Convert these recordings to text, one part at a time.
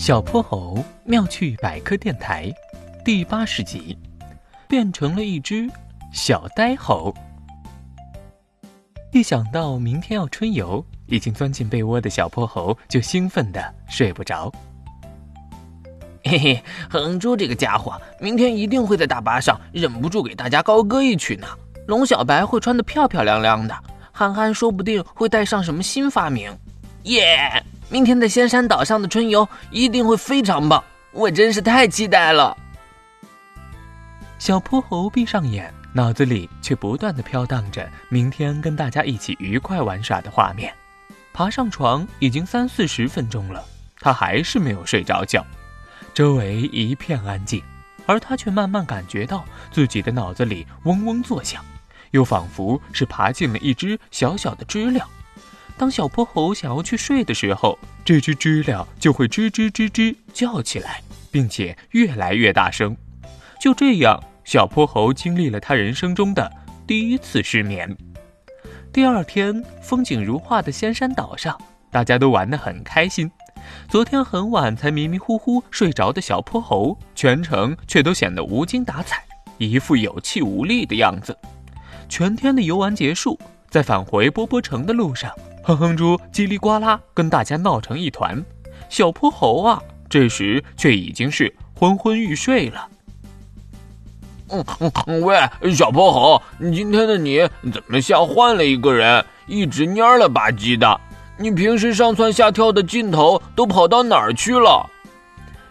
小泼猴妙趣百科电台第八十集，变成了一只小呆猴。一想到明天要春游，已经钻进被窝的小泼猴就兴奋的睡不着。嘿嘿，哼猪这个家伙，明天一定会在大巴上忍不住给大家高歌一曲呢。龙小白会穿得漂漂亮亮的，憨憨说不定会带上什么新发明。耶！明天在仙山岛上的春游一定会非常棒，我真是太期待了。小泼猴闭上眼，脑子里却不断的飘荡着明天跟大家一起愉快玩耍的画面。爬上床已经三四十分钟了，他还是没有睡着觉。周围一片安静，而他却慢慢感觉到自己的脑子里嗡嗡作响，又仿佛是爬进了一只小小的知了。当小泼猴想要去睡的时候，这只知了就会吱吱吱吱叫起来，并且越来越大声。就这样，小泼猴经历了他人生中的第一次失眠。第二天，风景如画的仙山岛上，大家都玩得很开心。昨天很晚才迷迷糊糊睡着的小泼猴，全程却都显得无精打采，一副有气无力的样子。全天的游玩结束，在返回波波城的路上。哼哼猪叽里呱啦跟大家闹成一团，小泼猴啊，这时却已经是昏昏欲睡了。嗯嗯，喂，小泼猴，今天的你怎么像换了一个人，一直蔫了吧唧的？你平时上蹿下跳的劲头都跑到哪儿去了？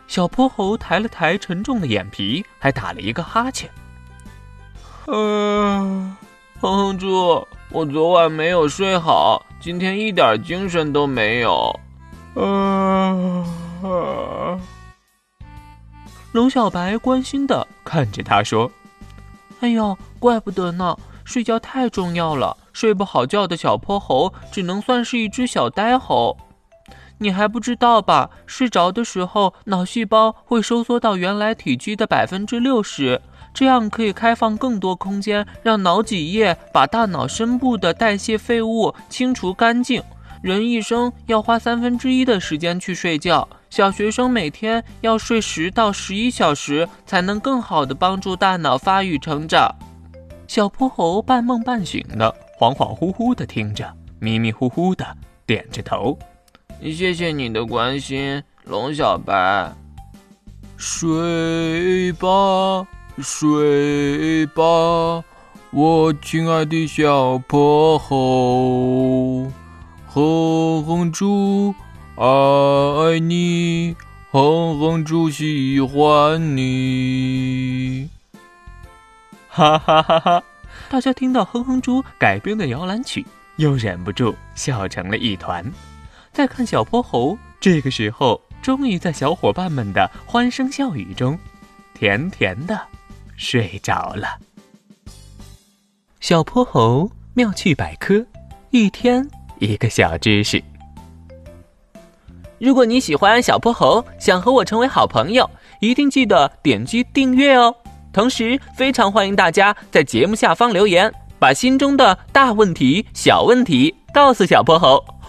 小泼猴抬了抬沉重的眼皮，还打了一个哈欠。嗯，哼哼猪，我昨晚没有睡好。今天一点精神都没有，啊！龙小白关心的看着他说：“哎呦，怪不得呢，睡觉太重要了，睡不好觉的小泼猴只能算是一只小呆猴。你还不知道吧？睡着的时候，脑细胞会收缩到原来体积的百分之六十。”这样可以开放更多空间，让脑脊液把大脑深部的代谢废物清除干净。人一生要花三分之一的时间去睡觉，小学生每天要睡十到十一小时，才能更好的帮助大脑发育成长。小泼猴半梦半醒的，恍恍惚惚的听着，迷迷糊糊的点着头。谢谢你的关心，龙小白。睡吧。睡吧，我亲爱的小泼猴，哼哼猪爱你，哼哼猪喜欢你，哈哈哈哈！大家听到哼哼猪改编的摇篮曲，又忍不住笑成了一团。再看小泼猴，这个时候终于在小伙伴们的欢声笑语中，甜甜的。睡着了。小泼猴妙趣百科，一天一个小知识。如果你喜欢小泼猴，想和我成为好朋友，一定记得点击订阅哦。同时，非常欢迎大家在节目下方留言，把心中的大问题、小问题告诉小泼猴，